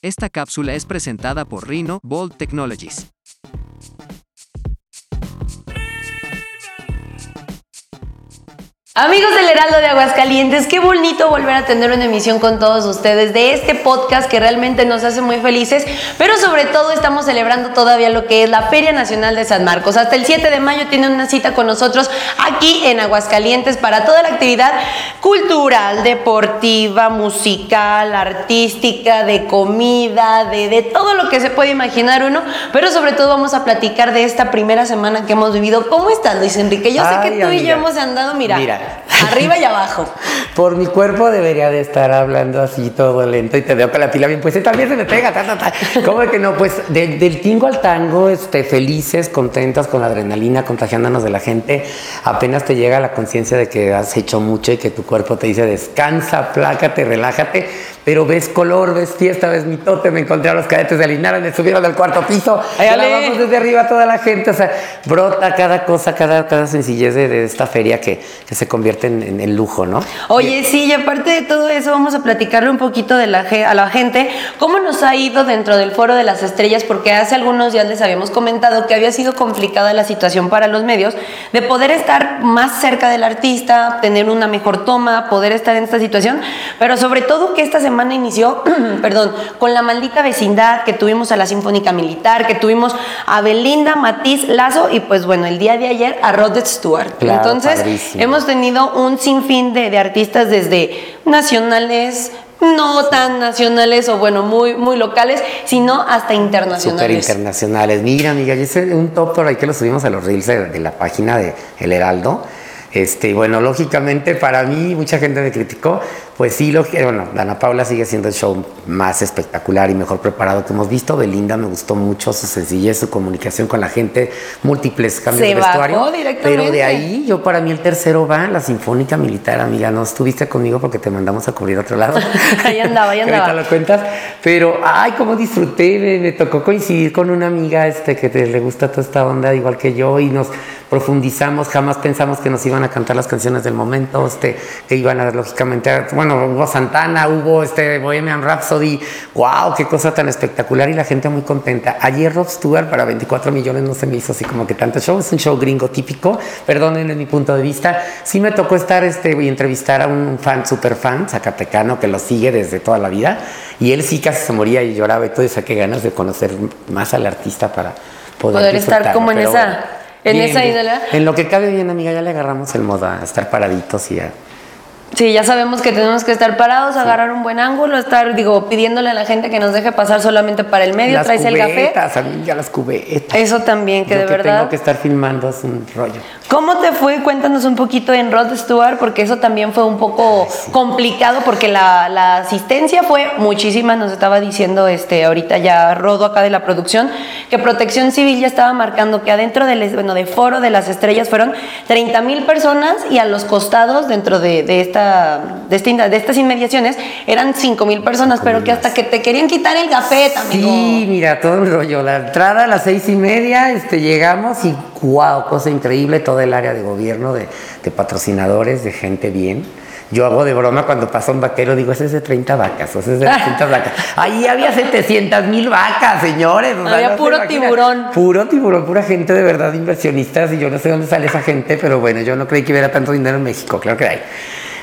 Esta cápsula es presentada por Rhino Bold Technologies. Amigos del Heraldo de Aguascalientes, qué bonito volver a tener una emisión con todos ustedes de este podcast que realmente nos hace muy felices, pero sobre todo estamos celebrando todavía lo que es la Feria Nacional de San Marcos. Hasta el 7 de mayo tienen una cita con nosotros aquí en Aguascalientes para toda la actividad cultural, deportiva, musical, artística, de comida, de, de todo lo que se puede imaginar uno, pero sobre todo vamos a platicar de esta primera semana que hemos vivido. ¿Cómo estás, Luis Enrique? Yo sé que tú y yo hemos andado, mira. Mira, Arriba y abajo. Por mi cuerpo debería de estar hablando así todo lento y te veo con la pila bien pues también se me pega, ta, ta. ¿Cómo que no? Pues del tingo al tango, este, felices, contentas con la adrenalina, contagiándonos de la gente, apenas te llega la conciencia de que has hecho mucho y que tu cuerpo te dice descansa, plácate, relájate, pero ves color, ves fiesta, ves mitote, me encontré a los cadetes de Linares, me subieron del cuarto piso, vamos desde arriba toda la gente, o sea, brota cada cosa, cada, cada sencillez de, de esta feria que, que se convierte en, en- en lujo, ¿no? Oye, sí, y aparte de todo eso, vamos a platicarle un poquito de la, a la gente. Cómo nos ha ido dentro del Foro de las Estrellas, porque hace algunos días les habíamos comentado que había sido complicada la situación para los medios de poder estar más cerca del artista, tener una mejor toma, poder estar en esta situación, pero sobre todo que esta semana inició, perdón, con la maldita vecindad, que tuvimos a la Sinfónica Militar, que tuvimos a Belinda, Matiz, Lazo y pues bueno, el día de ayer a Rod Stewart. Claro, Entonces, padrísimo. hemos tenido un sinfín de, de artistas desde nacionales, no tan nacionales o bueno, muy, muy locales, sino hasta internacionales. internacionales. Mira, amiga, yo hice un top por ahí que lo subimos a los reels de, de la página de El Heraldo. Este, bueno, lógicamente para mí, mucha gente me criticó, pues sí, lo que, bueno, Dana Paula sigue siendo el show más espectacular y mejor preparado que hemos visto. Belinda me gustó mucho su sencillez, su comunicación con la gente, múltiples cambios Se de bajó vestuario. directamente. Pero de ahí, yo para mí el tercero va, la Sinfónica Militar, amiga, no estuviste conmigo porque te mandamos a cubrir a otro lado. Ahí andaba, ahí Que ahorita andaba. lo cuentas, pero ay, cómo disfruté, me, me tocó coincidir con una amiga este que te- le gusta toda esta onda igual que yo y nos profundizamos, jamás pensamos que nos iban a cantar las canciones del momento, este, que iban a lógicamente, a- bueno, hubo Santana, hubo este Bohemian Rhapsody, wow, qué cosa tan espectacular y la gente muy contenta. Ayer Rob Stewart para 24 millones no se me hizo así como que tanto show, es un show gringo típico, perdónenme mi punto de vista, sí me tocó estar este y entrevistar a un fan, super fan, zacatecano, que lo sigue desde toda la vida, y él sí casi se moría y lloraba y todo, y saqué ganas de conocer más al artista para poder, Poder estar como en esa- en esa ídola. En lo que cabe bien, amiga, ya le agarramos el modo a estar paraditos y a... Sí, ya sabemos que tenemos que estar parados, agarrar un buen ángulo, estar, digo, pidiéndole a la gente que nos deje pasar solamente para el medio, las traes el café. cubetas, amiga, las cubetas. Eso también, que Yo de que verdad. tengo que estar filmando es un rollo. ¿Cómo te fue? Cuéntanos un poquito en Rod Stewart, porque eso también fue un poco complicado, porque la, la asistencia fue muchísima, nos estaba diciendo este ahorita ya Rodo acá de la producción, que Protección Civil ya estaba marcando que adentro del bueno, de foro de las estrellas fueron 30 mil personas y a los costados dentro de, de esta, de, esta de estas inmediaciones eran 5 mil personas, pero que hasta que te querían quitar el café también. Sí, mira, todo un rollo. La entrada a las seis y media, este, llegamos y wow, cosa increíble, todo el área de gobierno, de, de patrocinadores, de gente bien. Yo hago de broma cuando pasa un vaquero, digo, ese es de 30 vacas, o ese es de 200 vacas. Ahí había 700 mil vacas, señores. o sea, Había se puro imaginan. tiburón. Puro tiburón, pura gente de verdad, inversionistas, y yo no sé dónde sale esa gente, pero bueno, yo no creí que hubiera tanto dinero en México, claro que hay.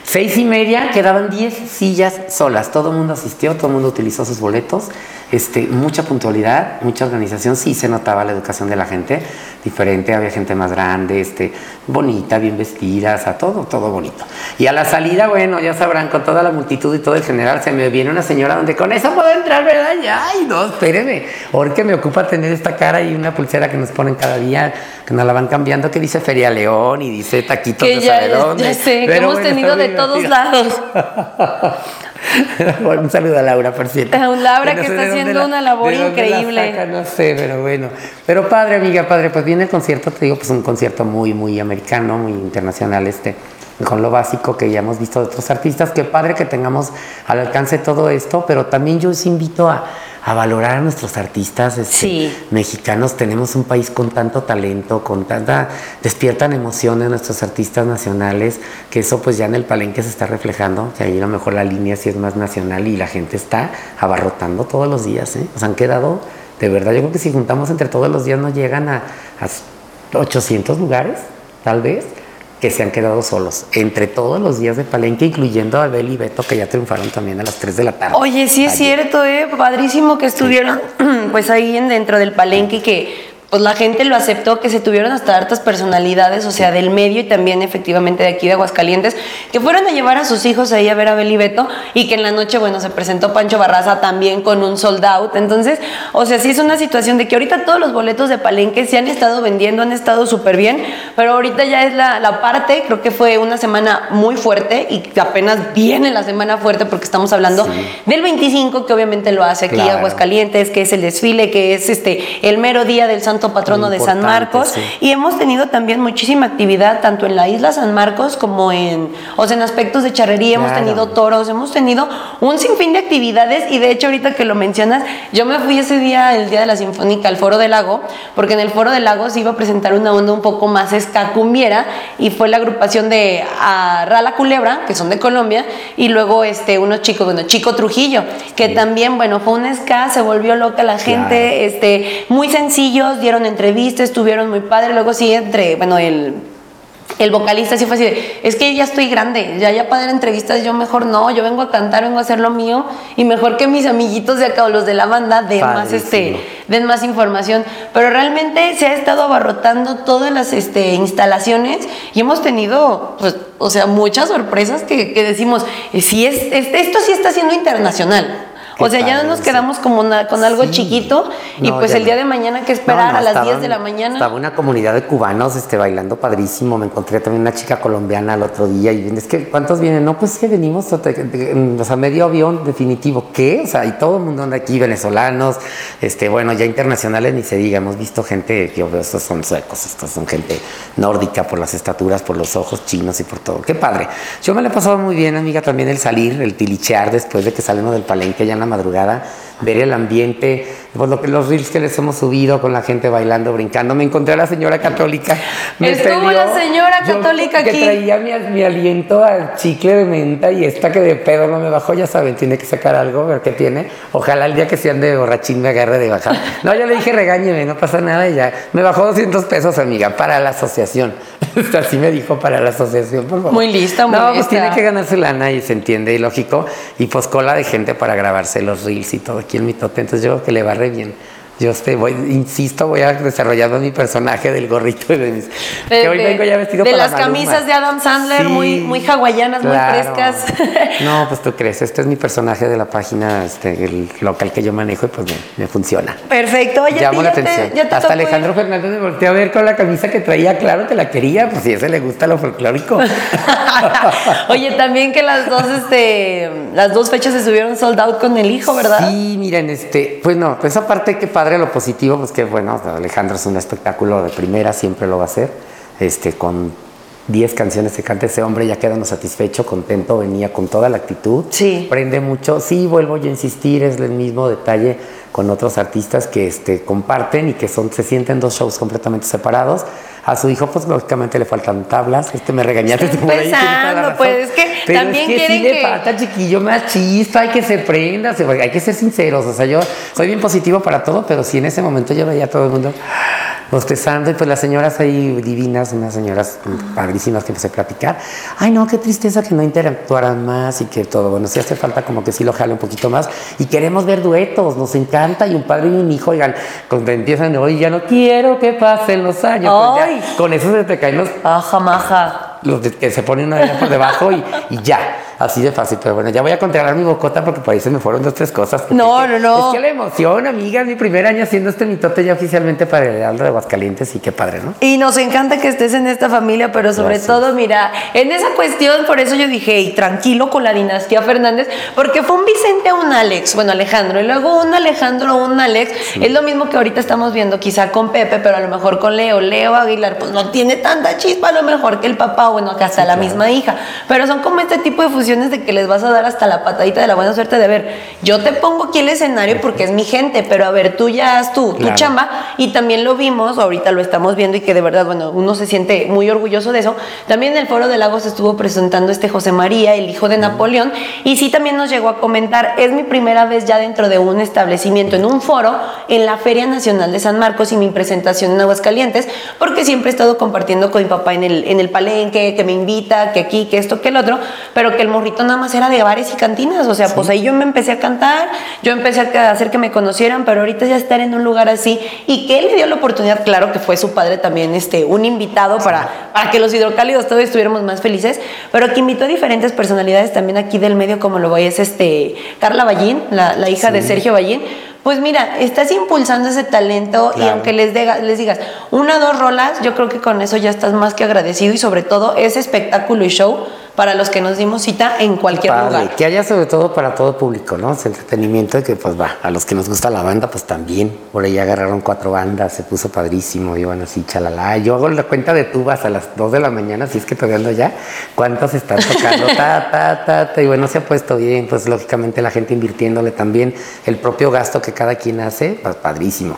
Seis y media, quedaban 10 sillas solas. Todo el mundo asistió, todo el mundo utilizó sus boletos. Este, mucha puntualidad, mucha organización. Sí se notaba la educación de la gente diferente. Había gente más grande, este, bonita, bien vestida, o sea, todo, todo bonito. Y a la salida, bueno, ya sabrán, con toda la multitud y todo el general, se me viene una señora donde con eso puedo entrar, ¿verdad? Ya, ay, no, espéreme. Porque me ocupa tener esta cara y una pulsera que nos ponen cada día, que nos la van cambiando, que dice Feria León y dice taquitos Que de ya, ya sé, que hemos bueno, tenido de todos lados. Un saludo a Laura, por cierto. A Laura, no que está haciendo una labor increíble. saca, no sé, pero bueno. Pero padre, amiga, padre, pues viene el concierto, te digo, pues un concierto muy, muy americano, muy internacional este. Con lo básico que ya hemos visto de otros artistas. Qué padre que tengamos al alcance todo esto, pero también yo os invito a, a valorar a nuestros artistas este, Sí. mexicanos. Tenemos un país con tanto talento, con tanta... despiertan emociones nuestros artistas nacionales, que eso pues ya en el palenque se está reflejando, que ahí a lo mejor la línea sí es más nacional y la gente está abarrotando todos los días, ¿eh? O sea, han quedado, de verdad, yo creo que si juntamos entre todos los días no llegan a, a 800 lugares, tal vez, que se han quedado solos, entre todos los días de palenque, incluyendo a Abel y Beto, que ya triunfaron también a las 3 de la tarde. Oye, sí es cierto, ¿eh? Padrísimo que estuvieron pues ahí en, dentro del palenque y que pues la gente lo aceptó, que se tuvieron hasta hartas personalidades, o sea, del medio y también efectivamente de aquí de Aguascalientes, que fueron a llevar a sus hijos ahí a ver a Beli Beto y que en la noche, bueno, se presentó Pancho Barraza también con un sold out. Entonces, o sea, sí es una situación de que ahorita todos los boletos de palenque se han estado vendiendo, han estado súper bien, pero ahorita ya es la, la parte, creo que fue una semana muy fuerte y apenas viene la semana fuerte porque estamos hablando del 25, que obviamente lo hace aquí Claro. Aguascalientes, que es el desfile, que es este el mero día del Santo Patrono de San Marcos. sí. Y hemos tenido también muchísima actividad, tanto en la isla San Marcos como en, o sea, en aspectos de charrería, hemos tenido toros, hemos tenido un sinfín de actividades y de hecho ahorita que lo mencionas, yo me fui ese día, el día de la Sinfónica, al Foro del Lago, porque en el Foro del Lago se iba a presentar una onda un poco más escacumbiera y fue la agrupación de Rala Culebra, que son de Colombia, y luego este, unos chicos, bueno, Chico Trujillo, que también, bueno, fue un ska, se volvió loca la gente, Claro. este, muy sencillos, dieron entrevistas, estuvieron muy padre, luego sí entre, bueno, el el vocalista sí fue así de, es que ya estoy grande, ya ya para dar entrevistas yo mejor no, yo vengo a cantar, vengo a hacer lo mío y mejor que mis amiguitos de acá o los de la banda den más este Padrísimo. den más información, pero realmente se ha estado abarrotando todas las este, instalaciones y hemos tenido pues o sea, muchas sorpresas que, que decimos, eh, sí es, es- esto sí está siendo internacional. O sea, ya no nos quedamos como na- con algo Sí. chiquito y No, pues el día no. de mañana que esperar No, no, a las 10 estaban- de la mañana. Estaba una comunidad de cubanos este, bailando padrísimo. Me encontré también una chica colombiana el otro día. Y es que, ¿cuántos vienen? No, pues que venimos, o sea, medio avión definitivo. ¿Qué? O sea, y todo el mundo anda aquí, venezolanos, este, bueno, ya internacionales ni se diga. Hemos visto gente, yo veo, estos son suecos, estos son gente nórdica por las estaturas, por los ojos chinos y por todo. Qué padre. Yo me la he pasado muy bien, amiga, también el salir, el tilichear después de que salimos del palenque ya en la madrugada, ver el ambiente, pues lo que los reels que les hemos subido con la gente bailando, brincando. Me encontré a la señora católica. Me Estuvo la señora yo católica que aquí. traía mi, mi aliento al chicle de menta y esta que de pedo no me bajó, ya saben, tiene que sacar algo, ver qué tiene. Ojalá el día que sean de borrachín me agarre de bajar. No, yo le dije regáñeme, no pasa nada y ya. Me bajó 200 pesos, amiga, para la asociación. Así me dijo, para la asociación, por favor. Muy lista, muy No, pues lista. tiene que ganarse lana y se entiende y lógico. Y pues cola de gente para grabarse los reels y todo aquí en mi tote. Entonces yo creo que le re bien. Yo este, voy, insisto, voy a desarrollar mi personaje del gorrito y de mis. De, que hoy vengo ya vestido de para las Maluma. camisas de Adam Sandler, Sí, muy, muy hawaianas, muy frescas. No, pues tú crees, este es mi personaje de la página este, el local que yo manejo y pues me, me funciona. Perfecto. Oye, Llamo ¿a la atención. te Hasta Alejandro ir? Fernández me volteó a ver con la camisa que traía, claro, te la quería, pues si a ese le gusta lo folclórico. Oye, también que las dos, este, las dos fechas se subieron sold out con el hijo, ¿verdad? Sí, miren, este, pues no, pues esa parte que padre lo positivo, pues que bueno, Alejandro es un espectáculo de primera, siempre lo va a hacer, este, con 10 canciones que canta ese hombre, ya quedando satisfecho, contento, venía con toda la actitud, Sí. prende mucho, sí, vuelvo yo a insistir, es el mismo detalle con otros artistas que este, comparten y que son, se sienten dos shows completamente separados. A su hijo, pues lógicamente le faltan tablas. Este me regañaste Está tú por ahí, empezando, razón. pues, es que Pero también es que sí quieren le que- falta chiquillo más chispa, hay que se prenda, hay que ser sinceros. O sea, yo soy bien positivo para todo, pero sí en ese momento yo veía a todo el mundo bostezando y pues las señoras ahí divinas, unas señoras padrísimas que empecé a platicar. Ay, no, qué tristeza que no interactuaran más y que todo. Bueno, sí hace falta como que sí lo jale un poquito más. Y queremos ver duetos, nos encanta. Y un padre y un hijo, oigan, cuando empiezan, hoy ya no quiero que pasen los años. pues ya, con eso se te caen los Aja, maja. los que se ponen una por debajo y, y ya. Así de fácil, pero bueno, ya voy a controlar mi bocota porque por ahí se me fueron dos, tres cosas. No, no, no. Es que la emoción, amiga, es mi primer año haciendo este mitote ya oficialmente para el Heraldo de Aguascalientes y qué padre, ¿no? Y nos encanta que estés en esta familia, pero sobre Gracias. todo, mira, en esa cuestión, por eso yo dije, y tranquilo con la dinastía Fernández, porque fue un Vicente a un Alex, bueno, Alejandro, y luego un Alejandro, un Alex, es lo mismo que ahorita estamos viendo, quizá con Pepe, pero a lo mejor con Leo, Leo Aguilar, pues no tiene tanta chispa, a lo mejor que el papá, o bueno, que hasta la misma hija, pero son como este tipo de fusiones de que les vas a dar hasta la patadita de la buena suerte de ver, yo te pongo aquí el escenario porque es mi gente, pero a ver, tú ya haz tú, tu Claro. chamba, y también lo vimos, ahorita lo estamos viendo y que de verdad, bueno, uno se siente muy orgulloso de eso. También en el Foro de Lagos estuvo presentando este José María, el hijo de Napoleón, y sí también nos llegó a comentar, es mi primera vez ya dentro de un establecimiento, en un foro, en la Feria Nacional de San Marcos y mi presentación en Aguascalientes, porque siempre he estado compartiendo con mi papá en el, en el palenque, que me invita, que aquí, que esto, que el otro, pero que el morrito nada más era de bares y cantinas, o sea, pues ahí yo me empecé a cantar, yo empecé a hacer que me conocieran, pero ahorita ya estar en un lugar así y que él le dio la oportunidad, claro que fue su padre también, este, un invitado para, para que los hidrocálidos todos estuviéramos más felices, pero que invitó a diferentes personalidades también aquí del medio, como lo voy es este, Carla Ballín, la, la hija de Sergio Ballín. Pues mira, estás impulsando ese talento y Claro. aunque les, diga- les digas una o dos rolas, yo creo que con eso ya estás más que agradecido y sobre todo ese espectáculo y show para los que nos dimos cita en cualquier Padre, lugar. Que haya sobre todo para todo público, ¿no? Es entretenimiento y que pues va, a los que nos gusta la banda, pues también. Por ahí agarraron cuatro bandas, se puso padrísimo, iban así, chalala. Yo hago la cuenta de tubas a las 2 de la mañana, si es que todavía ando ya, cuántos están tocando, ta, ta, ta, ta, y bueno, se ha puesto bien, pues lógicamente la gente invirtiéndole también el propio gasto que cada quien hace, pues padrísimo.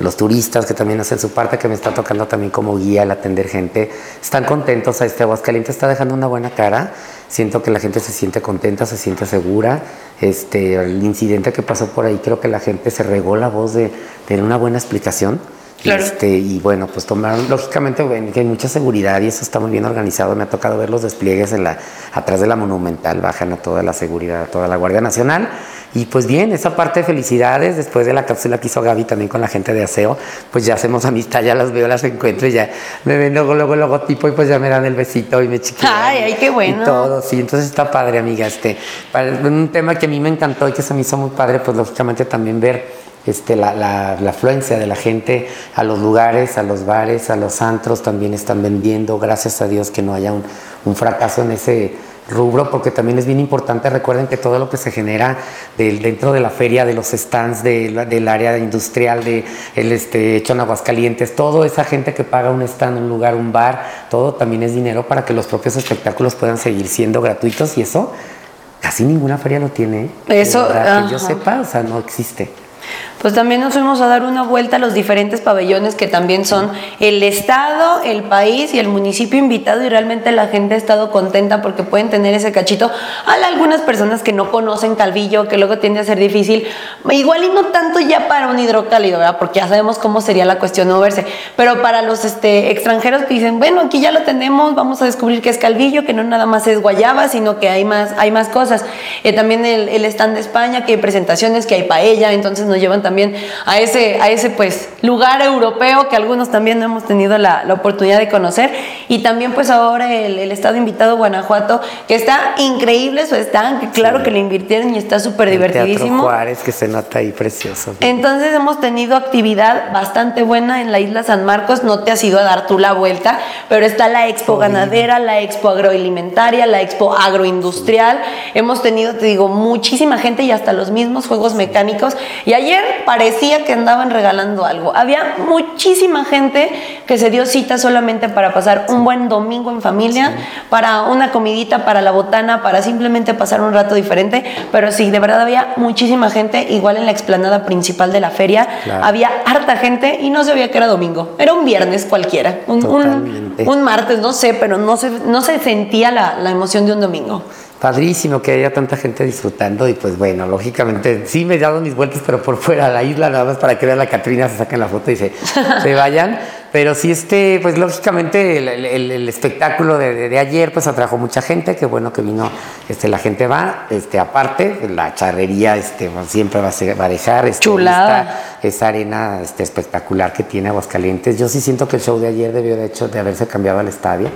Los turistas que también hacen su parte, que me está tocando también como guía el atender gente, están contentos. A este Aguascalientes está dejando una buena cara. Siento que la gente se siente contenta, se siente segura. Este, el incidente que pasó por ahí, creo que la gente se regó la voz de tener una buena explicación. Claro. Este, y bueno, pues tomaron, lógicamente ven que hay mucha seguridad y eso está muy bien organizado. Me ha tocado ver los despliegues en la, atrás de la Monumental, bajan a toda la seguridad, a toda la Guardia Nacional. Y pues bien, esa parte de felicidades, después de la cápsula que hizo Gaby también con la gente de aseo, pues ya hacemos amistad, ya las veo, las encuentro y ya me ven luego, luego el logotipo y pues ya me dan el besito y me chiquean. Ay, ay, qué bueno. Y todo, sí, entonces está padre, amiga. Este, para- un tema que a mí me encantó y que se me hizo muy padre, pues lógicamente también ver este, la, la, la afluencia de la gente a los lugares, a los bares, a los antros, también están vendiendo. Gracias a Dios que no haya un, un fracaso en ese rubro, porque también es bien importante, recuerden que todo lo que se genera del- dentro de la feria, de los stands, de del área industrial, de el este, hecho en Aguascalientes, toda esa gente que paga un stand, un lugar, un bar, todo también es dinero para que los propios espectáculos puedan seguir siendo gratuitos y eso casi ninguna feria lo tiene. ¿eh? Eso, que yo sepa, o sea, no existe. Pues también nos fuimos a dar una vuelta a los diferentes pabellones que también son el estado, el país y el municipio invitado y realmente la gente ha estado contenta porque pueden tener ese cachito. Hay algunas personas que no conocen Calvillo, que luego tiende a ser difícil, igual y no tanto ya para un hidrocálido, ¿verdad? Porque ya sabemos cómo sería la cuestión no verse, pero para los este, extranjeros que dicen, bueno, aquí ya lo tenemos, vamos a descubrir que es Calvillo, que no nada más es guayaba, sino que hay más, hay más cosas. Eh, también el, el stand de España, que hay presentaciones, que hay paella, entonces llevan también a ese, a ese pues lugar europeo que algunos también no hemos tenido la oportunidad de conocer. Y también pues ahora el, el estado invitado Guanajuato, que está increíble su stand, que claro que le invirtieron y está súper El Teatro divertidísimo. Juárez, que se nota ahí precioso. Entonces hemos tenido actividad bastante buena en la isla San Marcos, no te has ido a dar tú la vuelta, pero está la expo ganadera, la expo agroalimentaria, la expo agroindustrial, hemos tenido, te digo, muchísima gente y hasta los mismos juegos mecánicos. Y ayer parecía que andaban regalando algo, había muchísima gente que se dio cita solamente para pasar un buen domingo en familia, para una comidita, para la botana, para simplemente pasar un rato diferente, pero sí, de verdad había muchísima gente, igual en la explanada principal de la feria, Claro. había harta gente y no se veía que era domingo, era un viernes cualquiera, un, un, un martes, no sé, pero no se, no se sentía la, la emoción de un domingo. Padrísimo que haya tanta gente disfrutando y pues bueno, lógicamente sí me he dado mis vueltas, pero por fuera de la isla nada más para que vean la Catrina, se saquen la foto y se, se vayan. Pero sí, este, pues lógicamente el, el- el espectáculo de, de- de ayer pues atrajo mucha gente, qué bueno que vino, este, la gente va, este, aparte, la charrería este, pues, siempre va a, ser- va a dejar este, Chulada. esta- arena este, espectacular que tiene Aguascalientes. Yo sí siento que el show de ayer debió de hecho de haberse cambiado al estadio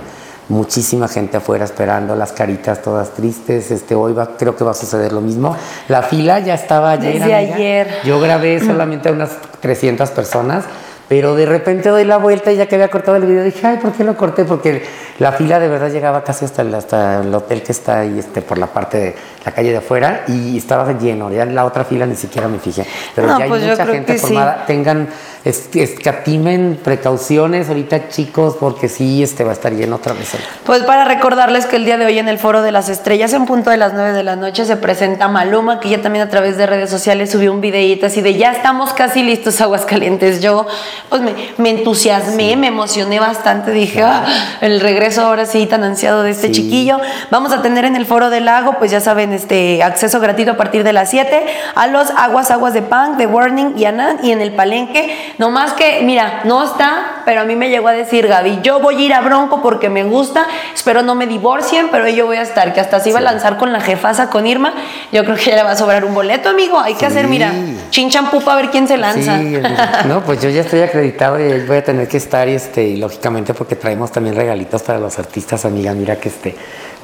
muchísima gente afuera esperando, las caritas todas tristes. Este, hoy va, creo que va a suceder lo mismo. La fila ya estaba Desde llena. amiga. ayer. Yo grabé solamente a unas 300 personas. Pero de repente doy la vuelta y ya que había cortado el video dije, ay, ¿por qué lo corté? Porque la fila de verdad llegaba casi hasta el, hasta el hotel que está ahí este, por la parte de la calle de afuera y estaba lleno. Ya en la otra fila ni siquiera me fijé. Pero No, ya hay pues mucha gente sí. formada. Tengan, escatimen precauciones ahorita chicos porque sí, este va a estar lleno otra vez. Pues para recordarles que el día de hoy en el Foro de las Estrellas, en punto de las 9 de la noche, se presenta Maluma, que ya también a través de redes sociales subió un videíto así de ya estamos casi listos, Aguascalientes. Yo, pues me, me entusiasmé, me emocioné bastante. Dije, "Ah, el regreso ahora sí tan ansiado de este Sí. chiquillo. Vamos a tener en el Foro del Lago, pues ya saben, este acceso gratuito a partir de las 7 a los Aguas Aguas de Punk, de Warning y Anand y en el Palenque. No más que, mira, no está, pero a mí me llegó a decir Gaby, yo voy a ir a Bronco porque me gusta, espero no me divorcien, pero yo voy a estar, que hasta se iba a lanzar con la jefasa, con Irma. Yo creo que ya le va a sobrar un boleto, amigo. Hay que Sí. hacer, mira, chinchampú para ver quién se lanza. Sí, no, pues yo ya estoy acreditado y voy a tener que estar y este, y lógicamente porque traemos también regalitos para los artistas, amiga, mira que este.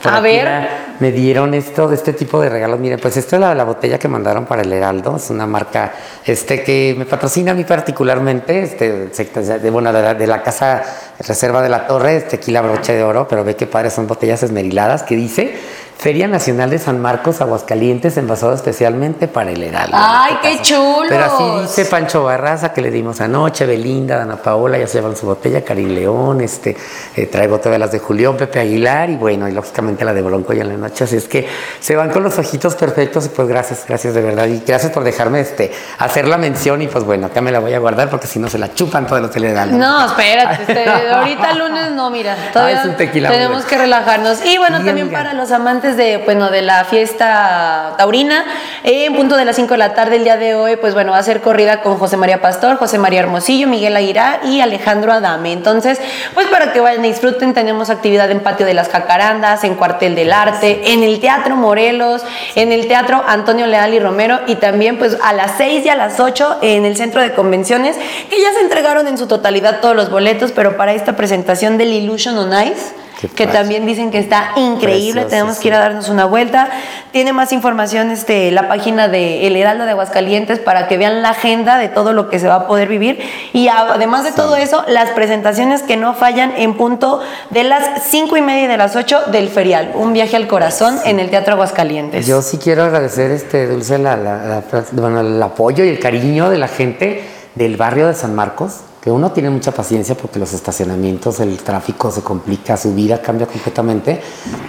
Por A ver. Me dieron esto, de este tipo de regalos. Miren, pues esta es la, la botella que mandaron para el Heraldo. Es una marca este, que me patrocina a mí particularmente. Este, de, bueno, de la, de la casa Reserva de la Torre, es tequila broche de oro, pero ve que padre, son botellas esmeriladas que dice Feria Nacional de San Marcos, Aguascalientes, envasado especialmente para el Heraldo. ¡Ay, este qué caso. chulos! Pero así dice Pancho Barraza que le dimos anoche, Belinda, Dana Paola, ya se llevan su botella, Karim León, este, eh, traigo todas las de Julián, Pepe Aguilar y bueno, y lógicamente la de Bronco y en la noche, así es que se van con los ojitos perfectos y pues gracias, gracias de verdad y gracias por dejarme este, hacer la mención y pues bueno, acá me la voy a guardar porque si no se la chupan todos los telegramas. No, espérate, este, ahorita lunes no, mira, todavía es un tequila tenemos que relajarnos. Y bueno, también amiga. para los amantes de, bueno, de la fiesta taurina, en punto de las 5 de la tarde el día de hoy, pues bueno, va a ser corrida con José María Pastor, José María Hermosillo, Miguel Aguilar y Alejandro Adame. Entonces, pues para que vayan y disfruten, tenemos actividad en Patio de las Jacarandas, en Cuartel del Arte, en el Teatro Morelos, en el Teatro Antonio Leal y Romero y también pues a las 6 y a las 8 en el Centro de Convenciones, que ya se entregaron en su totalidad todos los boletos, pero para esta presentación del Illusion on Ice, que también dicen que está increíble, Precioso, tenemos sí. que ir a darnos una vuelta. Tiene más información este, la página de El Heraldo de Aguascalientes para que vean la agenda de todo lo que se va a poder vivir. Y además de todo eso, las presentaciones que no fallan en punto de las 5 y media y de las 8 del ferial. Un viaje al corazón en el Teatro Aguascalientes. Yo sí quiero agradecer, este, Dulce, la- la- la- bueno, el apoyo y el cariño de la gente del barrio de San Marcos, que uno tiene mucha paciencia porque los estacionamientos, el tráfico se complica, su vida cambia completamente,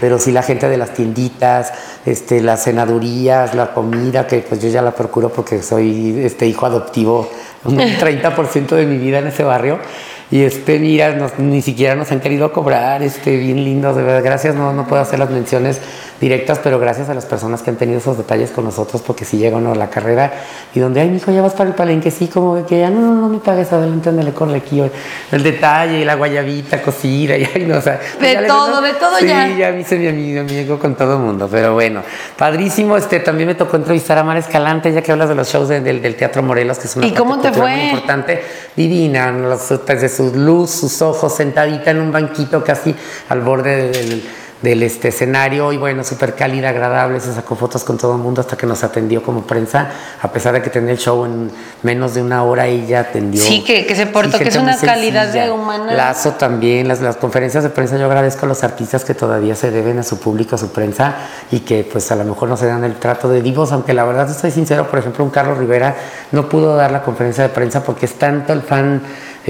pero sí la gente de las tienditas, este, las cenadurías, la comida, que pues yo ya la procuro porque soy este hijo adoptivo, un 30% de mi vida en ese barrio. Y este, mira, nos- ni siquiera nos han querido cobrar, este, bien lindos, de verdad, gracias, no, no puedo hacer las menciones directas, pero gracias a las personas que han tenido esos detalles con nosotros, porque si llegan a la carrera y donde, ay, mijo, ya vas para el palenque, sí, como que ya, no, no, no me pagues, adelante, ándale, corre aquí, el detalle, la guayabita cocida, y ay, no, o sea. De ya le- todo, de todo sí, ya. ya me hice mi amigo, amigo con todo el mundo, pero bueno, padrísimo, este, también me tocó entrevistar a Mar Escalante, ya que hablas de los shows de- del, del Teatro Morelos, que es una ¿Y cómo te fue? muy importante, divina, los, desde su luz, sus ojos, sentadita en un banquito casi al borde del, del, este escenario y bueno, súper cálida, agradable, se sacó fotos con todo el mundo hasta que nos atendió como prensa, a pesar de que tenía el show en menos de una hora, ella atendió. Sí, que- que se portó, que es una calidad de humana. Lazo también, las, las conferencias de prensa, yo agradezco a los artistas que todavía se deben a su público, a su prensa y que pues a lo mejor no se dan el trato de divos, aunque la verdad estoy sincero, por ejemplo, un Carlos Rivera no pudo dar la conferencia de prensa porque es tanto el fan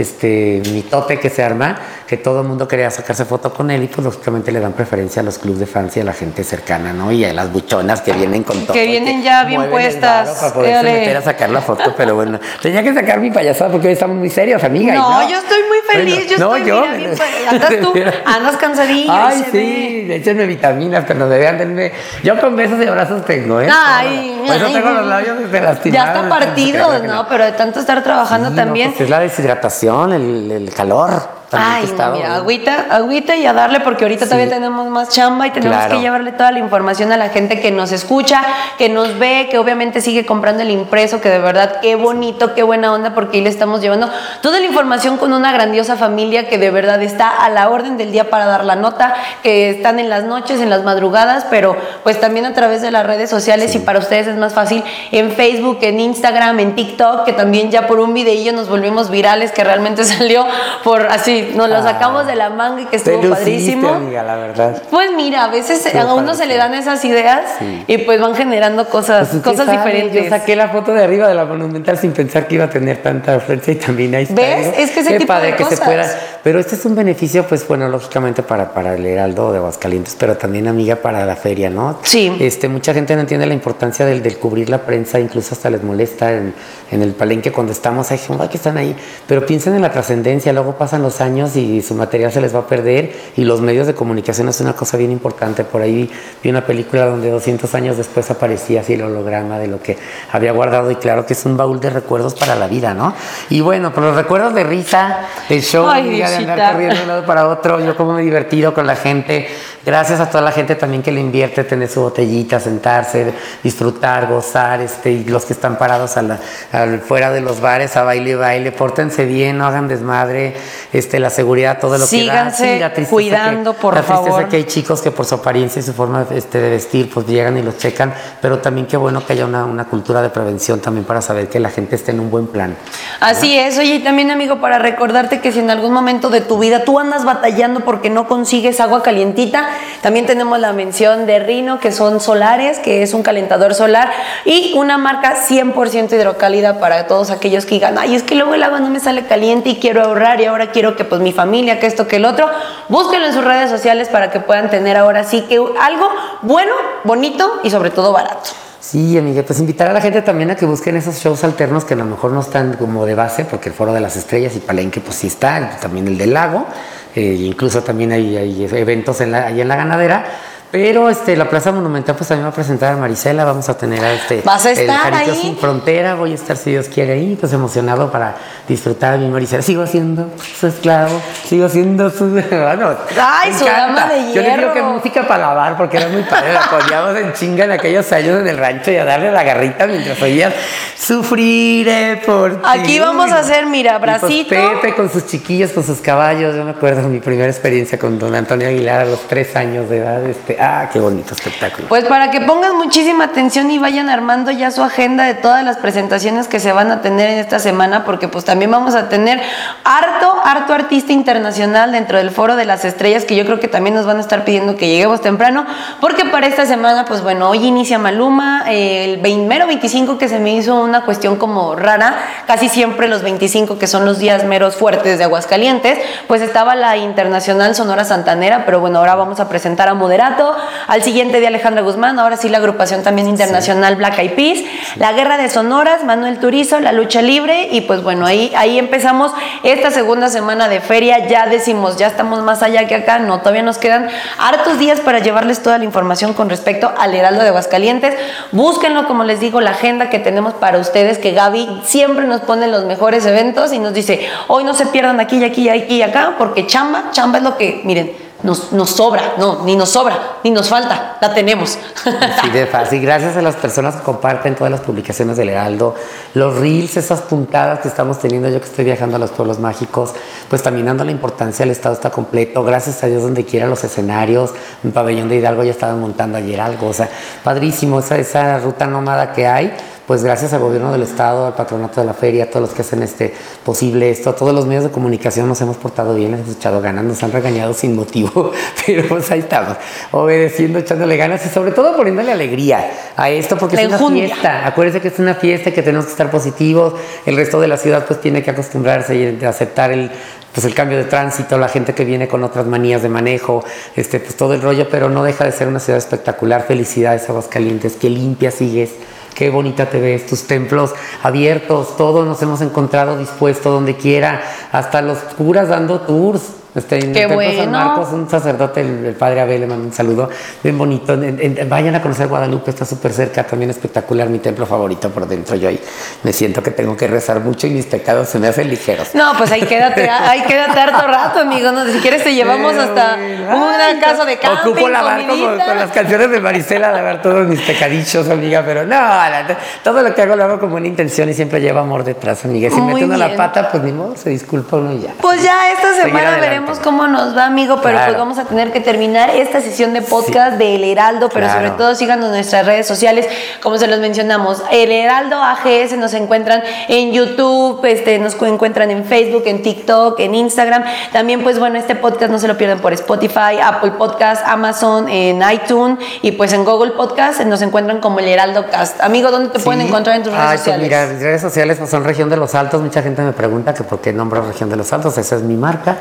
este mitote que se arma que todo el mundo quería sacarse foto con él y pues lógicamente le dan preferencia a los clubes de fans y a la gente cercana, ¿no? Y a las buchonas que vienen con todo. y vienen ya bien puestas. Para poderse Dale. meter a sacar la foto, pero bueno, tenía que sacar mi payasada porque hoy estamos muy serios, amiga. y No, yo estoy muy feliz, Bueno, yo no, estoy yo, mira, bien pa- andas tú, andas cansadillo, Ay, y se sí, échenme vitaminas, pero de vean, denme. Yo con besos y abrazos tengo, ¿eh? Ay, Por eso ay, tengo los labios desde lastimados. Ya está partido, que ¿no? Pero de tanto estar trabajando Sí, también. pues es la deshidratación, el, calor. Ay, no, mira, agüita, agüita y a darle porque ahorita Sí. todavía tenemos más chamba y tenemos Claro. que llevarle toda la información a la gente que nos escucha, que nos ve, que obviamente sigue comprando el impreso, que de verdad qué bonito, qué buena onda porque ahí le estamos llevando toda la información con una grandiosa familia que de verdad está a la orden del día para dar la nota, que están en las noches, en las madrugadas, pero pues también a través de las redes sociales y para ustedes es más fácil en Facebook, en Instagram, en TikTok, que también ya por un videillo nos volvimos virales, que realmente salió por así, nos lo Ah. sacamos de la manga y que estuvo luciste, padrísimo. amiga, la verdad. Pues mira, a veces a uno se le dan esas ideas Sí. y pues van generando cosas, Pues, ¿usted cosas sabe? diferentes. Yo saqué la foto de arriba de la Monumental sin pensar que iba a tener tanta afluencia y también ahí está. ¿Ves? Es que ese qué tipo padre de que se cosas. pueda. Pero este es un beneficio, pues bueno, lógicamente para, para el Heraldo de Aguascalientes, pero también, amiga, para la feria, ¿no? Sí. Este, mucha gente no entiende la importancia del, del cubrir la prensa, incluso hasta les molesta en, en el palenque cuando estamos, gente que están ahí, pero piensen en la trascendencia, luego pasan los años y su material se les va a perder y los medios de comunicación es una cosa bien importante. Por ahí vi una película donde 200 años después aparecía así el holograma de lo que había guardado y claro que es un baúl de recuerdos para la vida, ¿no? Y bueno, por los recuerdos de risa, el show, Ay, de andar corriendo de un lado para otro, yo como me he divertido con la gente, gracias a toda la gente también que le invierte, tener su botellita, sentarse, disfrutar, gozar, este, y los que están parados a la- al- fuera de los bares a baile y baile, pórtense bien, no hagan desmadre, este, la seguridad, todo lo Síganse que da. la tristeza cuidando, que, por la tristeza favor. que hay chicos que por su apariencia y su forma este, de vestir, pues llegan y los checan, pero también qué bueno que haya una, una cultura de prevención también para saber que la gente esté en un buen plan. Así es, oye, y también amigo, para recordarte que si en algún momento de tu vida tú andas batallando porque no consigues agua calientita, también tenemos la mención de Rino, que son solares, que es un calentador solar, y una marca 100% hidrocálida para todos aquellos que digan, ay, es que luego el agua no me sale caliente y quiero ahorrar y ahora quiero que pues mi familia, que esto, que el otro, búsquenlo en sus redes sociales para que puedan tener ahora sí que algo bueno, bonito y sobre todo barato. Sí, amiga, pues invitar a la gente también a que busquen esos shows alternos que a lo mejor no están como de base, porque el Foro de las Estrellas y Palenque pues sí está, también el del lago, eh, incluso también hay, hay eventos en la, ahí en la ganadera. Pero este, la Plaza Monumental pues también va a presentar a Marisela, vamos a tener a este ¿Vas a el estar Jarito ahí? Sin Frontera, voy a estar si Dios quiere ahí, pues emocionado para disfrutar de mi Marisela. Sigo siendo su esclavo, sigo siendo su... Bueno, Ay, su dama de Yo le digo que hierro. música para lavar porque era muy padre, la poníamos en chinga en aquellos años en el rancho y a darle la garrita mientras oías sufriré por ti. Aquí vamos a hacer, mira, Y, pues, bracito. Pepe con sus chiquillos, con sus caballos. Yo me acuerdo de mi primera experiencia con don Antonio Aguilar a los tres años de edad. Este, ah, qué bonito espectáculo. Pues para que pongan muchísima atención y vayan armando ya su agenda de todas las presentaciones que se van a tener en esta semana, porque pues también vamos a tener harto, harto artista internacional dentro del Foro de las Estrellas, que yo creo que también nos van a estar pidiendo que lleguemos temprano, porque para esta semana, pues bueno, hoy inicia Maluma, eh, el 20 mero 25 que se me hizo una cuestión como rara, casi siempre los 25 que son los días meros fuertes de Aguascalientes, pues estaba la Internacional Sonora Santanera, pero bueno, ahora vamos a presentar a Moderato, al siguiente día Alejandra Guzmán, ahora sí la agrupación también internacional Black Eyed Peas, la Guerra de Sonoras, Manuel Turizo, la lucha libre y pues bueno, ahí, ahí empezamos esta segunda semana de feria, ya decimos, ya estamos más allá que acá, no, todavía nos quedan hartos días para llevarles toda la información con respecto al Heraldo de Aguascalientes, búsquenlo como les digo, la agenda que tenemos para ustedes, que Gaby siempre nos pone los mejores eventos y nos dice, hoy no se pierdan aquí y aquí y aquí y acá, porque chamba, chamba es lo que, miren, nos, nos sobra, no, ni nos sobra, ni nos falta, la tenemos. Así de fácil. Gracias a las personas que comparten todas las publicaciones del Heraldo, los reels, esas puntadas que estamos teniendo. Yo que estoy viajando a los pueblos mágicos, pues también dando la importancia al Estado está completo. Gracias a Dios, donde quiera los escenarios. En Pabellón de Hidalgo ya estaban montando ayer algo. O sea, padrísimo esa, esa ruta nómada que hay. Pues gracias al gobierno del estado, al patronato de la feria, a todos los que hacen este posible esto, a todos los medios de comunicación nos hemos portado bien, hemos echado ganas, nos han regañado sin motivo, pero pues ahí estamos, obedeciendo, echándole ganas y sobre todo poniéndole alegría a esto porque La es una fiesta. Acuérdense que es una fiesta y que tenemos que estar positivos. El resto de la ciudad pues tiene que acostumbrarse y aceptar el pues el cambio de tránsito, la gente que viene con otras manías de manejo, este pues todo el rollo, pero no deja de ser una ciudad espectacular. Felicidades Aguascalientes, qué limpia sigues. Qué bonita te ves, tus templos abiertos, todos nos hemos encontrado dispuestos donde quiera, hasta los curas dando tours. Este, Qué Templo San bueno. Marcos, un sacerdote, el, el padre Abel, le mando un saludo bien bonito. En- en- vayan a conocer Guadalupe, está súper cerca, también espectacular, mi templo favorito por dentro. Yo ahí me siento que tengo que rezar mucho y mis pecados se me hacen ligeros. No, pues ahí quédate, ahí quédate harto rato, amigo. No, si quieres te llevamos Pero, hasta bueno, ay, casa de camping, Ocupo lavar como con las canciones de Marisela, lavar todos mis pecadillos, amiga, pero no, la- todo lo que hago lo hago con buena intención y siempre lleva amor detrás, amiga. Si Muy mete uno la pata, pues ni modo, se disculpa uno y ya. Pues ya esta semana adelante. Veremos cómo nos va, amigo, pero Claro. pues vamos a tener que terminar esta sesión de podcast de El Heraldo, pero Claro. sobre todo síganos en nuestras redes sociales, como se los mencionamos. El Heraldo AGS nos encuentran en YouTube, este, nos cu- encuentran en Facebook, en TikTok, en Instagram. También, pues bueno, este podcast no se lo pierdan por Spotify, Apple Podcast, Amazon, en iTunes y pues en Google Podcast nos encuentran como El Heraldo Cast. Amigo, ¿dónde te pueden Sí. encontrar en tus redes Ay, pues sociales? mira, mis redes sociales pues, son Región de los Altos. Mucha gente me pregunta que por qué nombro Región de los Altos. Esa es mi marca.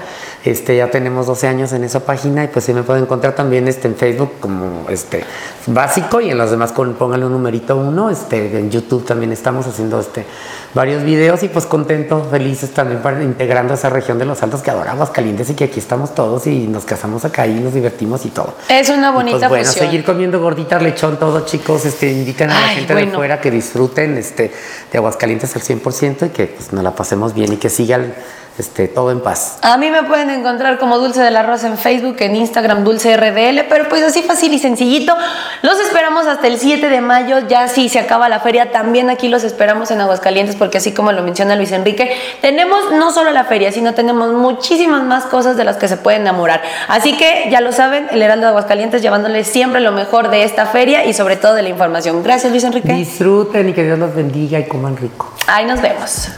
Este, ya tenemos 12 años en esa página y pues sí me pueden encontrar también este, en Facebook como este básico y en los demás con, pónganle un numerito uno. Este, en YouTube también estamos haciendo este, varios videos y pues contentos, felices también para integrando esa región de los Altos que adoramos calientes y que aquí estamos todos y nos casamos acá y nos divertimos y todo. Es una Y, bonita pues, bueno, fusión. seguir comiendo gorditas, lechón, todo, chicos. Este, invitan a la gente de fuera que disfruten este, de Aguascalientes al 100% y que pues, nos la pasemos bien y que sigan este, todo en paz. A mí me pueden encontrar como Dulce de la Rosa en Facebook, en Instagram Dulce RDL, pero pues así fácil y sencillito. Los esperamos hasta el 7 de mayo, ya si se acaba la feria, también aquí los esperamos en Aguascalientes, porque así como lo menciona Luis Enrique, tenemos no solo la feria, sino tenemos muchísimas más cosas de las que se pueden enamorar. Así que ya lo saben, el Heraldo de Aguascalientes llevándoles siempre lo mejor de esta feria y sobre todo de la información. Gracias Luis Enrique. Disfruten y que Dios los bendiga y coman rico. Ahí nos vemos.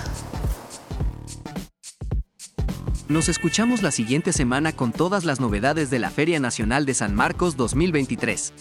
Nos escuchamos la siguiente semana con todas las novedades de la Feria Nacional de San Marcos 2023.